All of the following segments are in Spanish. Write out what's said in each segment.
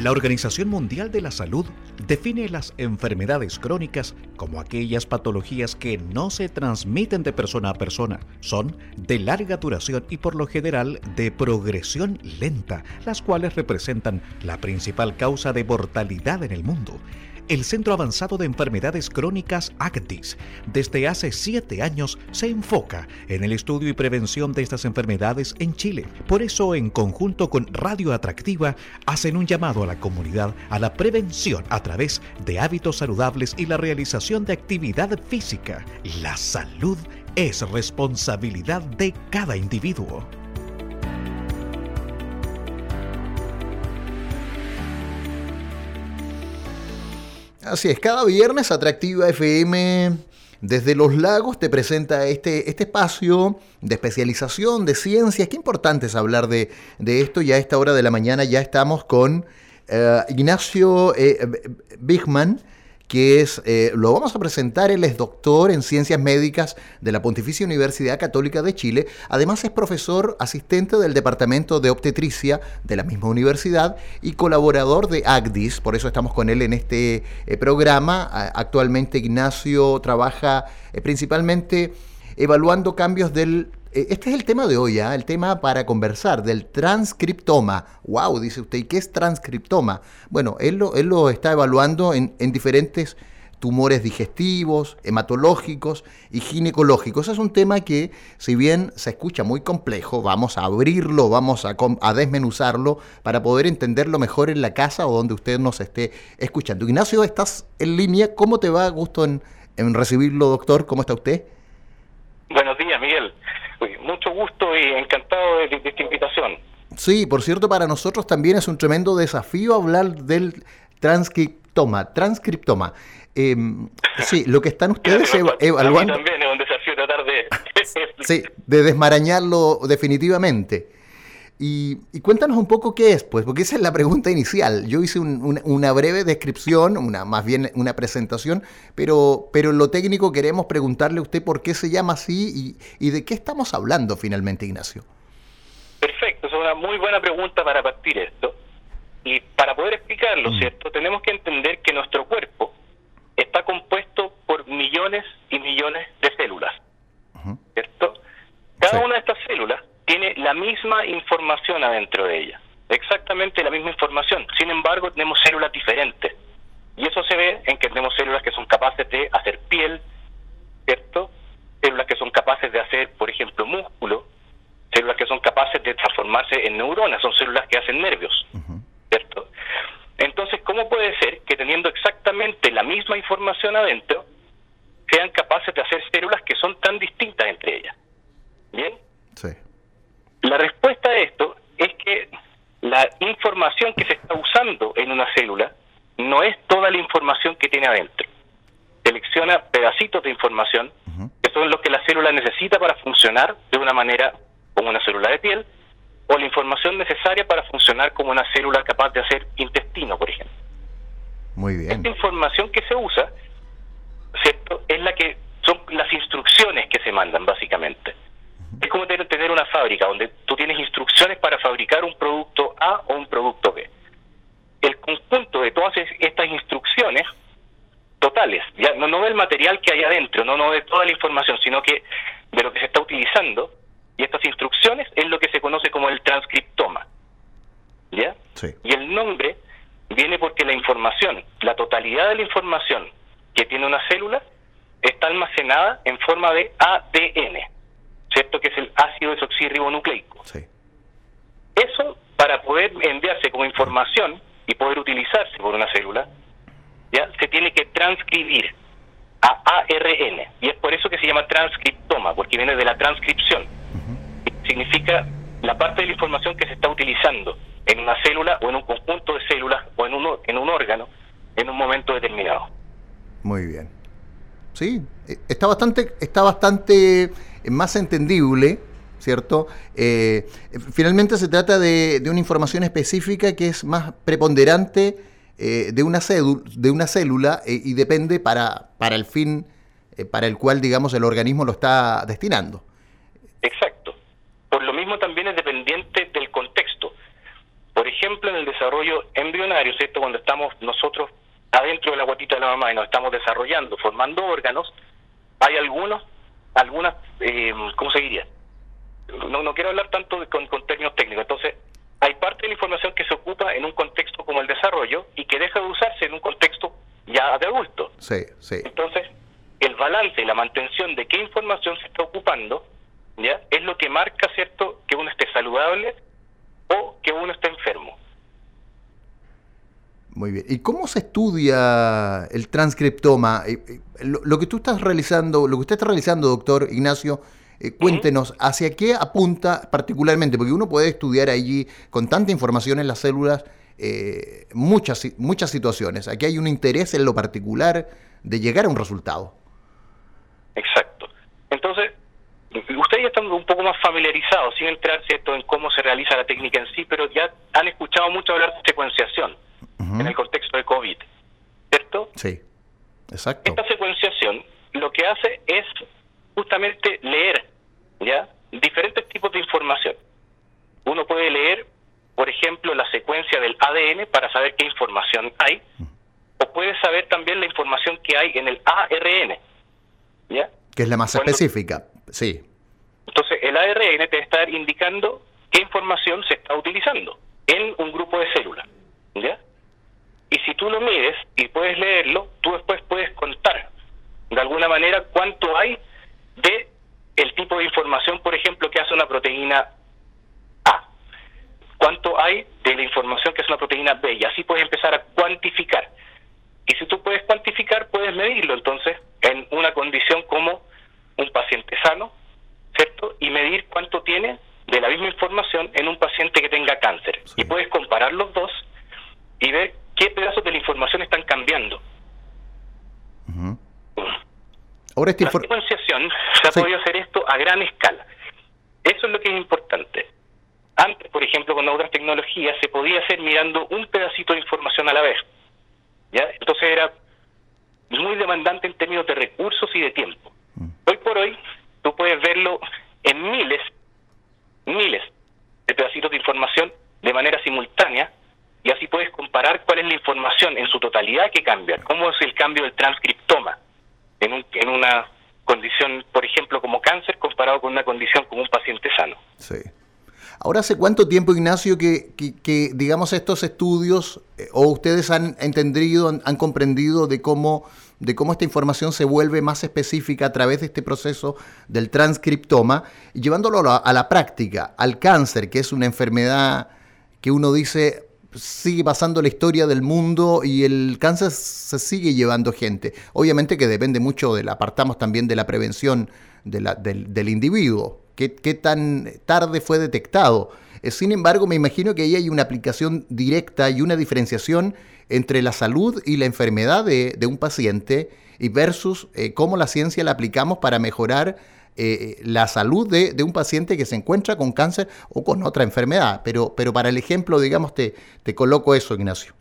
La Organización Mundial de la Salud define las enfermedades crónicas como aquellas patologías que no se transmiten de persona a persona, son de larga duración y por lo general de progresión lenta, las cuales representan la principal causa de mortalidad en el mundo el Centro Avanzado de Enfermedades Crónicas ACTIS desde hace siete años se enfoca en el estudio y prevención de estas enfermedades en Chile. Por eso, en conjunto con Radio Atractiva, hacen un llamado a la comunidad a la prevención a través de hábitos saludables y la realización de actividad física. La salud es responsabilidad de cada individuo. Así es, cada viernes Atractiva FM desde Los Lagos te presenta este, este espacio de especialización, de ciencias. Qué importante es hablar de, de esto. Ya a esta hora de la mañana ya estamos con eh, Ignacio eh, Bigman que es, eh, lo vamos a presentar, él es doctor en ciencias médicas de la Pontificia Universidad Católica de Chile, además es profesor asistente del Departamento de Obstetricia de la misma universidad y colaborador de ACDIS, por eso estamos con él en este eh, programa. Actualmente Ignacio trabaja eh, principalmente evaluando cambios del este es el tema de hoy, ¿ah? el tema para conversar del transcriptoma. ¡Wow! Dice usted, ¿y qué es transcriptoma? Bueno, él lo, él lo está evaluando en, diferentes tumores digestivos, hematológicos y ginecológicos. Es un tema que, si bien se escucha muy complejo, vamos a abrirlo, vamos a, a, desmenuzarlo para poder entenderlo mejor en la casa o donde usted nos esté escuchando. Ignacio, estás en línea. ¿Cómo te va? Gusto en, en recibirlo, doctor. ¿Cómo está usted? Buenos días, Miguel mucho gusto y encantado de, esta invitación. Sí, por cierto, para nosotros también es un tremendo desafío hablar del transcriptoma. Transcriptoma. Em, sí, lo que están ustedes evaluando. también es un desafío tratar de. sí, de desmarañarlo definitivamente. Y, cuéntanos un poco qué es, pues, porque esa es la pregunta inicial. Yo hice una breve descripción, una más bien una presentación, pero, pero en lo técnico queremos preguntarle a usted por qué se llama así y, y de qué estamos hablando finalmente, Ignacio. Perfecto, es una muy buena pregunta para partir esto. Y para poder explicarlo, mm. ¿cierto? Tenemos que entender que nuestro cuerpo está compuesto por millones y millones de células, ¿cierto? Cada una de estas células tiene la misma información adentro de ella, exactamente la misma información. Sin embargo, tenemos células diferentes. Y eso se ve en que tenemos células que son capaces de hacer piel, ¿cierto? Células que son capaces de hacer, por ejemplo, músculo, células que son capaces de transformarse en neuronas, son células que hacen nervios, ¿cierto? Entonces, ¿cómo puede ser que teniendo exactamente la misma información adentro, sean capaces de hacer células que son tan distintas entre ellas? ¿Bien? Sí. La respuesta a esto es que la información que se está usando en una célula no es toda la información que tiene adentro. Selecciona pedacitos de información que son los que la célula necesita para funcionar de una manera como una célula de piel o la información necesaria para funcionar como una célula capaz de hacer intestino, por ejemplo. Muy bien. Esta información que se usa, ¿cierto? Es la que son las instrucciones que se mandan básicamente. Es como tener una fábrica donde tú tienes instrucciones para fabricar un producto A o un producto B. El conjunto de todas estas instrucciones totales, ya no, no del material que hay adentro, no, no de toda la información, sino que de lo que se está utilizando, y estas instrucciones es lo que se conoce como el transcriptoma. ¿Ya? Y el nombre viene porque la información, la totalidad de la información que tiene una célula, está almacenada en forma de ADN. ¿Cierto? Que es el ácido desoxirribonucleico. Sí. Eso, para poder enviarse como información y poder utilizarse por una célula, ya se tiene que transcribir a ARN. Y es por eso que se llama transcriptoma, porque viene de la transcripción. Significa la parte de la información que se está utilizando en una célula o en un conjunto de células o en un, en un órgano en un momento determinado. Muy bien. Sí, eh, está bastante, está bastante más entendible, ¿cierto? Eh, finalmente se trata de, una información específica que es más preponderante eh, de, una de una célula eh, y depende para, para el fin para el cual, digamos, el organismo lo está destinando. Exacto. Por lo mismo también es dependiente del contexto. por ejemplo, en el desarrollo embrionario, ¿cierto? Cuando estamos nosotros adentro de la guatita de la mamá y nos estamos desarrollando, formando órganos, hay algunos, algunas, eh, ¿cómo se diría? No, no quiero hablar tanto con, con términos técnicos, entonces hay parte de la información que se ocupa en un contexto como el desarrollo y que deja de usarse en un contexto ya de adulto. Sí, sí. Entonces, el balance y la mantención de qué información se está ocupando, ¿ya? Es lo que marca, ¿cierto?, que uno esté saludable o que uno esté enfermo. Muy bien. ¿Y cómo se estudia el transcriptoma? Eh, eh, lo, que tú estás realizando, lo que usted está realizando, doctor Ignacio, eh, cuéntenos, ¿hacia qué apunta particularmente? Porque uno puede estudiar allí con tanta información en las células muchas, muchas situaciones. Aquí hay un interés en lo particular de llegar a un resultado. Exacto. Entonces, ustedes ya están un poco más familiarizados, sin entrar ¿cierto? en cómo se realiza la técnica en sí, pero ya han escuchado mucho hablar de secuenciación en el contexto de COVID, ¿cierto? Sí, exacto. Esta secuenciación lo que hace es justamente leer, ¿ya? Diferentes tipos de información. Uno puede leer, por ejemplo, la secuencia del ADN para saber qué información hay, o puede saber también la información que hay en el ARN, ¿ya? Que es la más específica, sí. Entonces, el ARN te está indicando qué información se está utilizando en un grupo de células, ¿ya? Y si tú lo mides y puedes leerlo, tú después puedes contar de alguna manera cuánto hay de el tipo de información, por ejemplo, que hace una proteína A. Cuánto hay de la información que hace una proteína B. Y así puedes empezar a cuantificar. Y si tú puedes cuantificar, puedes medirlo. Entonces, en una condición como un paciente sano, ¿cierto? Y medir cuánto tiene de la misma información en un paciente que tenga cáncer. Y puedes comparar los dos y ver qué pedazos de la información están cambiando. Ahora la secuenciación se ha podido hacer esto a gran escala. Eso es lo que es importante. Antes, por ejemplo, con otras tecnologías se podía hacer mirando un pedacito de información a la vez. ¿ya? Entonces era muy demandante en términos de recursos y de tiempo. Mm. Hoy por hoy, tú puedes verlo en miles, miles de pedacitos de información de manera simultánea y así puedes comparar cuál es la información en su totalidad que cambia, cómo es el cambio del transcriptoma en, un, en una condición, por ejemplo, como cáncer, comparado con una condición como un paciente sano. Sí. Ahora, ¿hace cuánto tiempo, Ignacio, que, que, digamos, estos estudios eh, o ustedes han entendido, han, comprendido de cómo, de cómo esta información se vuelve más específica a través de este proceso del transcriptoma, llevándolo a la, a la práctica, al cáncer, que es una enfermedad que uno dice, sigue pasando la historia del mundo y el cáncer se sigue llevando gente. Obviamente que depende mucho del, apartamos también de la prevención de la, del, individuo, qué, tan tarde fue detectado. Eh, sin embargo, me imagino que ahí hay una aplicación directa y una diferenciación entre la salud y la enfermedad de, un paciente y versus eh, cómo la ciencia la aplicamos para mejorar eh, la salud de, de, un paciente que se encuentra con cáncer o con otra enfermedad. Pero, pero para el ejemplo, digamos, te, te coloco eso, Ignacio.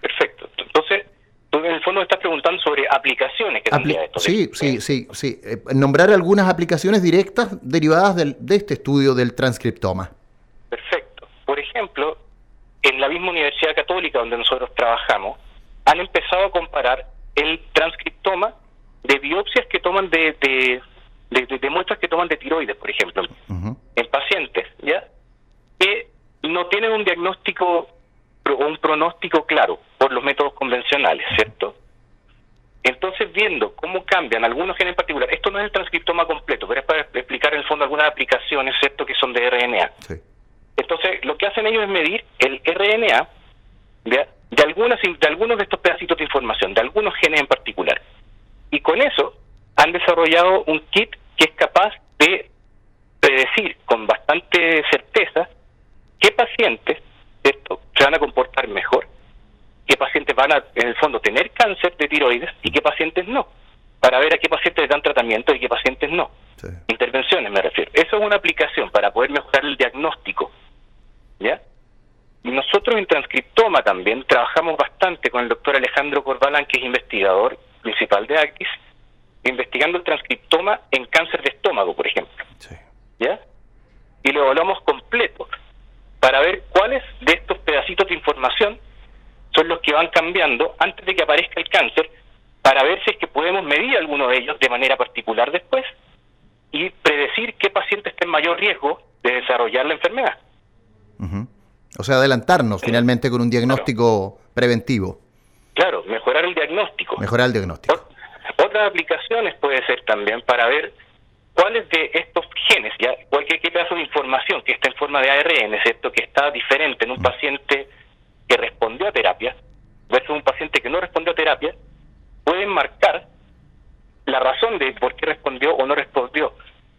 Perfecto. Entonces, tú en el fondo estás preguntando sobre aplicaciones que esto. Sí, sí, sí, sí. Eh, nombrar algunas aplicaciones directas derivadas del, de este estudio del transcriptoma. Perfecto. Por ejemplo, en la misma Universidad Católica donde nosotros trabajamos, han empezado a comparar el transcriptoma de biopsias que toman de, de de, muestras que toman de tiroides, por ejemplo, en pacientes, ¿ya? Que no tienen un diagnóstico o un pronóstico claro por los métodos convencionales, ¿cierto? Entonces, viendo cómo cambian algunos genes en particular, esto no es el transcriptoma completo, pero es para explicar en el fondo algunas aplicaciones, ¿cierto?, que son de RNA. Entonces, lo que hacen ellos es medir el RNA de algunas de algunos de estos pedacitos de información, de algunos genes en particular. Y con eso han desarrollado un kit que es capaz de predecir con bastante certeza qué pacientes se van a comportar mejor, qué pacientes van a, en el fondo, tener cáncer de tiroides y qué pacientes no, para ver a qué pacientes les dan tratamiento y qué pacientes no. Intervenciones me refiero. Eso es una aplicación para poder mejorar el diagnóstico. ¿Ya? Nosotros en transcriptoma también trabajamos bastante con el doctor Alejandro Corbalán, que es investigador principal de ACTIS, investigando el transcriptoma en cáncer de estómago, por ejemplo. ¿Ya? Y lo evaluamos completo para ver cuáles de estos pedacitos de información son los que van cambiando antes de que aparezca el cáncer, para ver si es que podemos medir alguno de ellos de manera particular después y predecir qué paciente está en mayor riesgo de desarrollar la enfermedad. O sea, adelantarnos finalmente con un diagnóstico preventivo. Claro, mejorar el diagnóstico. Mejorar el diagnóstico. Otras aplicaciones puede ser también para ver cuáles de estos genes, ya cualquier pedazo de información que está en forma de ARN, ¿cierto? que está diferente en un mm. paciente que respondió a terapia versus un paciente que no respondió a terapia, pueden marcar la razón de por qué respondió o no respondió.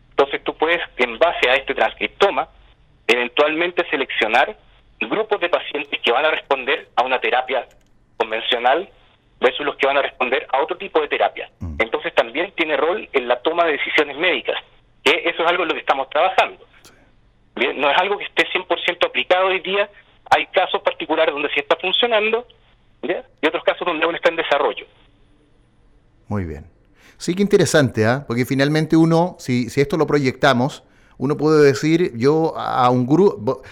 Entonces tú puedes, en base a este transcriptoma, eventualmente seleccionar grupos de pacientes que van a responder a una terapia convencional versus los que van a responder a otro tipo de terapia. Mm. Entonces también tiene rol en la toma de decisiones médicas, que eso es algo en lo que estamos trabajando. Bien, no es algo que esté 100% aplicado hoy día, hay casos particulares donde sí está funcionando y otros casos donde aún está en desarrollo. Muy bien. Sí que interesante, ¿ah? porque finalmente uno, si, si esto lo proyectamos, uno puede decir, yo a un grupo,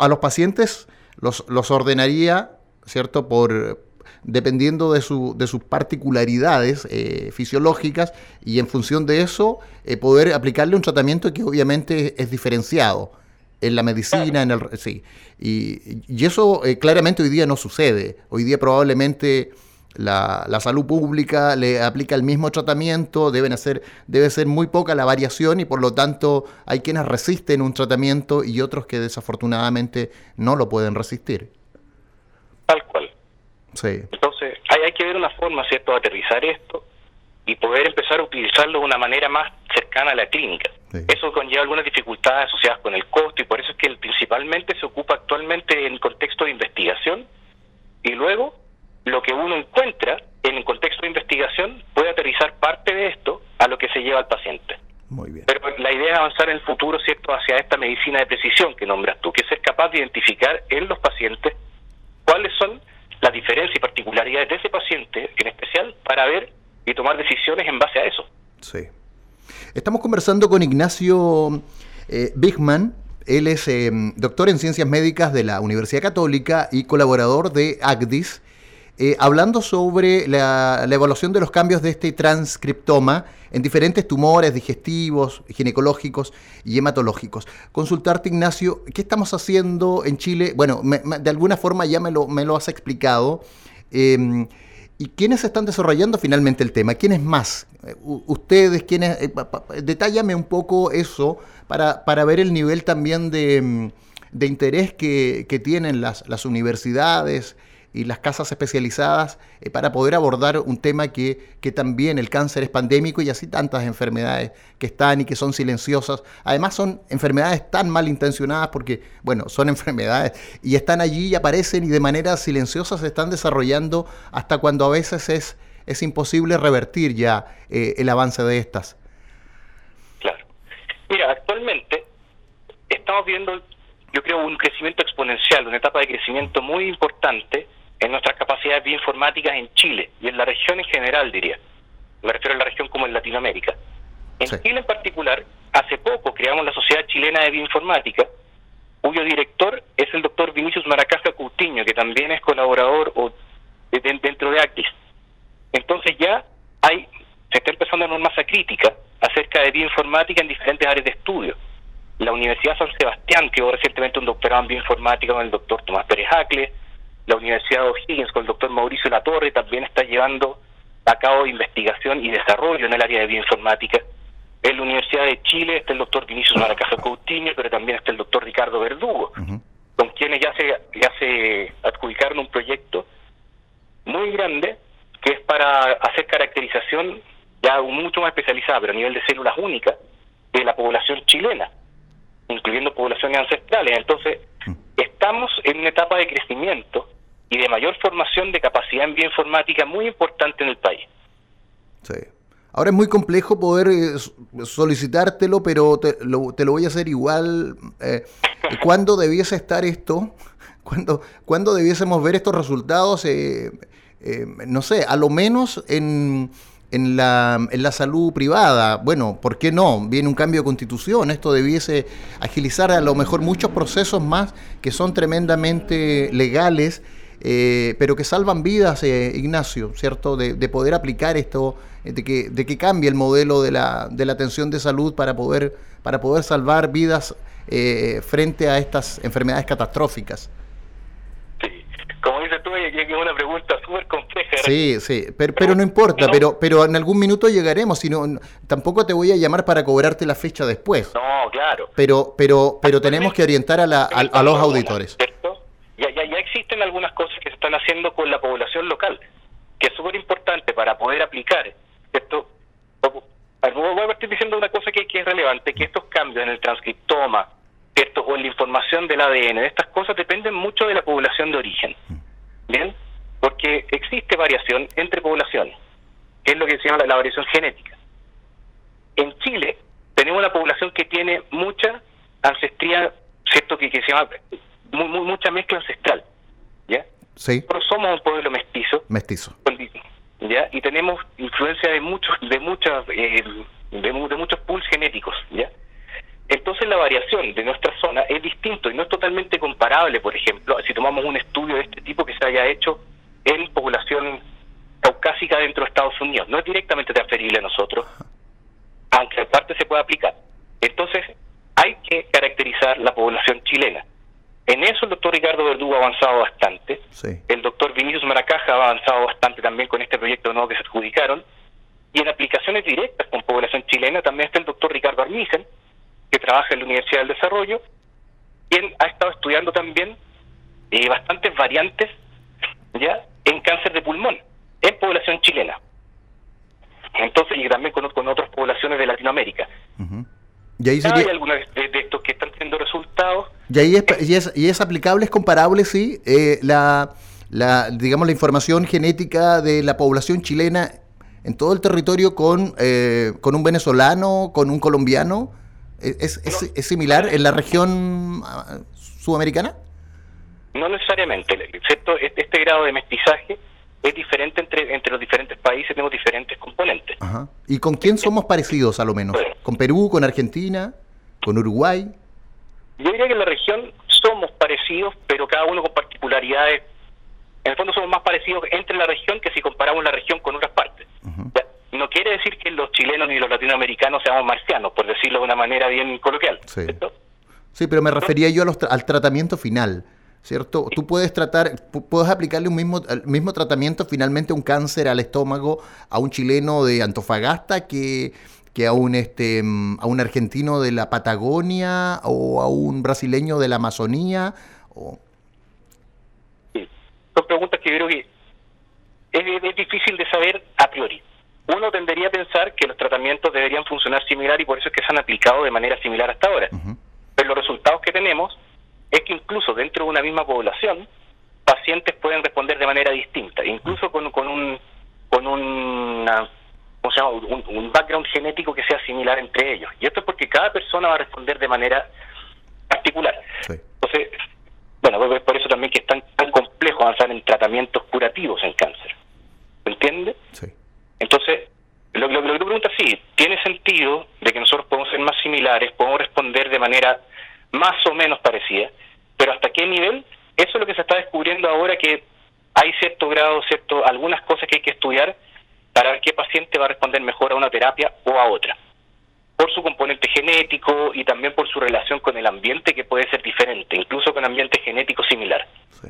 a los pacientes los, los ordenaría, ¿cierto? Por, dependiendo de, su, de sus particularidades eh, fisiológicas y en función de eso eh, poder aplicarle un tratamiento que obviamente es diferenciado en la medicina, en el sí. Y, y eso eh, claramente hoy día no sucede. Hoy día probablemente la, la, salud pública le aplica el mismo tratamiento, deben hacer, debe ser muy poca la variación y por lo tanto hay quienes resisten un tratamiento y otros que desafortunadamente no lo pueden resistir. Tal cual. Entonces, hay, hay que ver una forma, ¿cierto?, de aterrizar esto y poder empezar a utilizarlo de una manera más cercana a la clínica. Eso conlleva algunas dificultades asociadas con el costo y por eso es que principalmente se ocupa actualmente en contexto de investigación y luego lo que uno encuentra en el contexto de investigación puede aterrizar parte de esto a lo que se lleva al paciente. Muy bien. Pero la idea es avanzar en el futuro, ¿cierto?, hacia esta medicina de precisión que nombras tú, que es ser capaz de identificar en los pacientes cuáles son las diferencias y particularidades de ese paciente en especial para ver y tomar decisiones en base a eso. Sí. Estamos conversando con Ignacio eh, Bigman. Él es eh, doctor en ciencias médicas de la Universidad Católica y colaborador de ACDIS, eh, hablando sobre la, evaluación de los cambios de este transcriptoma en diferentes tumores digestivos, ginecológicos y hematológicos. Consultarte, Ignacio, ¿qué estamos haciendo en Chile? Bueno, de alguna forma ya me lo, me lo has explicado. Em, ¿Y quiénes están desarrollando finalmente el tema? ¿Quiénes más? Eh, ustedes, ¿quiénes? Eh, detállame un poco eso para, para ver el nivel también de, em, de interés que, que tienen las, las universidades y las casas especializadas eh, para poder abordar un tema que, que, también el cáncer es pandémico y así tantas enfermedades que están y que son silenciosas. Además son enfermedades tan mal intencionadas porque, bueno, son enfermedades y están allí y aparecen y de manera silenciosa se están desarrollando hasta cuando a veces es, es imposible revertir ya eh, el avance de estas. Claro. Mira, actualmente estamos viendo yo creo, un crecimiento exponencial, una etapa de crecimiento muy importante en nuestras capacidades bioinformáticas en Chile y en la región en general, diría. Me refiero a la región como en Latinoamérica. En Chile en particular, hace poco creamos la Sociedad Chilena de Bioinformática, cuyo director es el doctor Vinicius Maracaja Coutinho, que también es colaborador o dentro de ACTIS. Entonces ya hay, se está empezando a una masa crítica acerca de bioinformática en diferentes áreas de estudio. La Universidad San Sebastián, que recientemente un doctorado en bioinformática con el doctor Tomás Pérez Acle, la Universidad de O'Higgins con el doctor Mauricio Latorre también está llevando a cabo investigación y desarrollo en el área de bioinformática. En la Universidad de Chile está el doctor Vinicius Maracaja Coutinho, pero también está el doctor Ricardo Verdugo, con quienes ya se, ya se adjudicaron un proyecto muy grande que es para hacer caracterización ya mucho más especializada, pero a nivel de células únicas, de la población chilena, incluyendo poblaciones ancestrales. Entonces, estamos en una etapa de crecimiento y de mayor formación de capacidad en bioinformática muy importante en el país. Sí. Ahora es muy complejo poder eh, solicitártelo, pero te lo, te lo, voy a hacer igual. Eh, ¿Cuándo debiese estar esto? ¿Cuándo, ¿Cuándo, debiésemos ver estos resultados? Eh, no sé, a lo menos en, en la, en la salud privada. Bueno, ¿por qué no? Viene un cambio de constitución, esto debiese agilizar a lo mejor muchos procesos más que son tremendamente legales, eh, pero que salvan vidas, eh, Ignacio, ¿cierto? De, de, poder aplicar esto, de que, de que cambie el modelo de la, de la atención de salud para poder, para poder salvar vidas eh, frente a estas enfermedades catastróficas como dices tú, es una pregunta súper compleja. Sí, sí, pero, no importa, pero pero en algún minuto llegaremos, sino tampoco te voy a llamar para cobrarte la fecha después. No, claro. Pero pero pero tenemos que orientar a, la, a, los auditores. Ya, ya, ya existen algunas cosas que se están haciendo con la población local, que es súper importante para poder aplicar, ¿cierto? Voy a partir diciendo una cosa que, es relevante, que estos cambios en el transcriptoma, ¿cierto? o en la información del ADN, estas cosas dependen mucho de la población de origen. ¿Bien? Porque existe variación entre poblaciones, que es lo que se llama la, variación genética. En Chile tenemos una población que tiene mucha ancestría, ¿cierto? Que, que se llama mucha mezcla ancestral. ¿Ya? Sí. Pero somos un pueblo mestizo. Mestizo. ¿Ya? Y tenemos influencia de muchos, de muchas, eh, de, de muchos pools genéticos, ¿ya? Entonces la variación de nuestra zona es distinto y no es totalmente comparable, por ejemplo, si tomamos un estudio de este tipo que se haya hecho en población caucásica dentro de Estados Unidos. No es directamente transferible a nosotros, aunque en parte se puede aplicar. Entonces hay que caracterizar la población chilena. En eso el doctor Ricardo Verdugo ha avanzado bastante. El doctor Vinicius Maracaja ha avanzado bastante también con este proyecto nuevo que se adjudicaron. Y en aplicaciones directas con población chilena también está el doctor Ricardo Armisen, que trabaja en la Universidad del Desarrollo, quien ha estado estudiando también eh, bastantes variantes ya en cáncer de pulmón en población chilena. Entonces, y también con, con otras poblaciones de Latinoamérica. Y ahí Hay algunos de, estos que están teniendo resultados. Y ahí es, y es, y es aplicable, es comparable, sí, eh, la, la, digamos, la información genética de la población chilena en todo el territorio con, eh, con un venezolano, con un colombiano. ¿Es, es, similar en la región ah, sudamericana? No necesariamente, excepto este grado de mestizaje es diferente entre, entre los diferentes países, tenemos diferentes componentes. ¿Y con quién somos parecidos a lo menos? ¿Con Perú, con Argentina, con Uruguay? Yo diría que en la región somos parecidos, pero cada uno con particularidades. En el fondo somos más parecidos entre la región que si comparamos la región con otras partes no quiere decir que los chilenos ni los latinoamericanos seamos marcianos, por decirlo de una manera bien coloquial. Sí, pero me refería yo al tratamiento final. ¿Cierto? Tú puedes tratar, puedes aplicarle un mismo, el mismo tratamiento finalmente a un cáncer al estómago a un chileno de Antofagasta que, que a un este a un argentino de la Patagonia o a un brasileño de la Amazonía o... Son preguntas que creo que es difícil de saber a priori uno tendería a pensar que los tratamientos deberían funcionar similar y por eso es que se han aplicado de manera similar hasta ahora. Pero los resultados que tenemos es que incluso dentro de una misma población, pacientes pueden responder de manera distinta, incluso con, con un con una, Un, background genético que sea similar entre ellos. Y esto es porque cada persona va a responder de manera particular. Entonces, bueno, pues por eso también que es tan, tan complejo avanzar en tratamientos curativos en cáncer. ¿Me entiende? Sí. Entonces, lo, lo, lo que tú preguntas, sí, tiene sentido de que nosotros podemos ser más similares, podemos responder de manera más o menos parecida, pero ¿hasta qué nivel? Eso es lo que se está descubriendo ahora que hay cierto grado, cierto, algunas cosas que hay que estudiar para ver qué paciente va a responder mejor a una terapia o a otra. Por su componente genético y también por su relación con el ambiente que puede ser diferente, incluso con ambiente genético similar. Sí.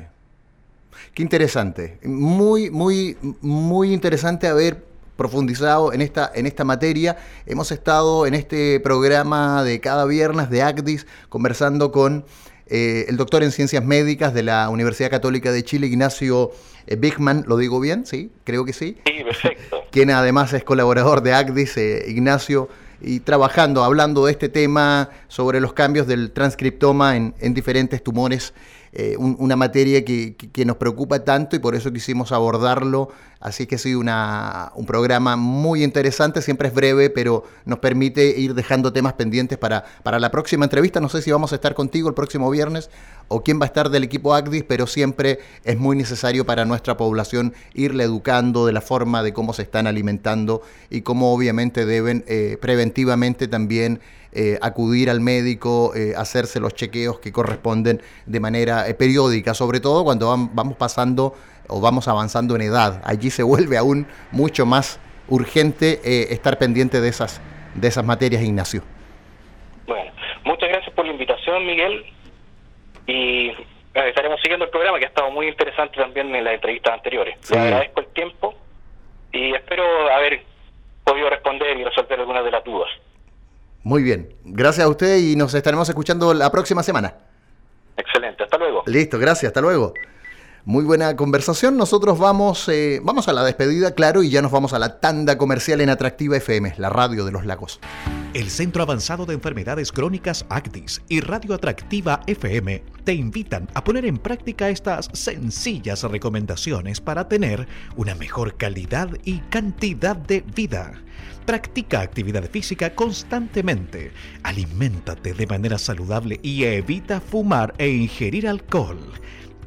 Qué interesante. Muy, muy, muy interesante haber profundizado en esta, en esta materia. Hemos estado en este programa de cada viernes de ACDIS conversando con eh, el doctor en ciencias médicas de la Universidad Católica de Chile, Ignacio eh, Bigman, ¿lo digo bien? Sí, creo que sí. Sí, perfecto. Quien además es colaborador de ACDIS, eh, Ignacio, y trabajando, hablando de este tema sobre los cambios del transcriptoma en, en diferentes tumores eh, una materia que, nos preocupa tanto y por eso quisimos abordarlo. Así que sí, una, un programa muy interesante, siempre es breve, pero nos permite ir dejando temas pendientes para, para la próxima entrevista. No sé si vamos a estar contigo el próximo viernes o quién va a estar del equipo ACDIS, pero siempre es muy necesario para nuestra población irle educando de la forma de cómo se están alimentando y cómo obviamente deben eh, preventivamente también eh, acudir al médico, eh, hacerse los chequeos que corresponden de manera eh, periódica, sobre todo cuando vamos pasando o vamos avanzando en edad. Allí se vuelve aún mucho más urgente estar pendiente de esas, de esas materias, Ignacio. Bueno, muchas gracias por la invitación, Miguel. Y estaremos siguiendo el programa que ha estado muy interesante también en las entrevistas anteriores. Le agradezco el tiempo y espero haber podido responder y resolver algunas de las dudas. Muy bien. Gracias a usted y nos estaremos escuchando la próxima semana. Excelente. Hasta luego. Listo, gracias. Hasta luego. Muy buena conversación. Nosotros vamos, eh, vamos a la despedida, claro, y ya nos vamos a la tanda comercial en Atractiva FM, la radio de los lagos. El Centro Avanzado de Enfermedades Crónicas ACTIS y Radio Atractiva FM te invitan a poner en práctica estas sencillas recomendaciones para tener una mejor calidad y cantidad de vida. Practica actividad física constantemente, aliméntate de manera saludable y evita fumar e ingerir alcohol.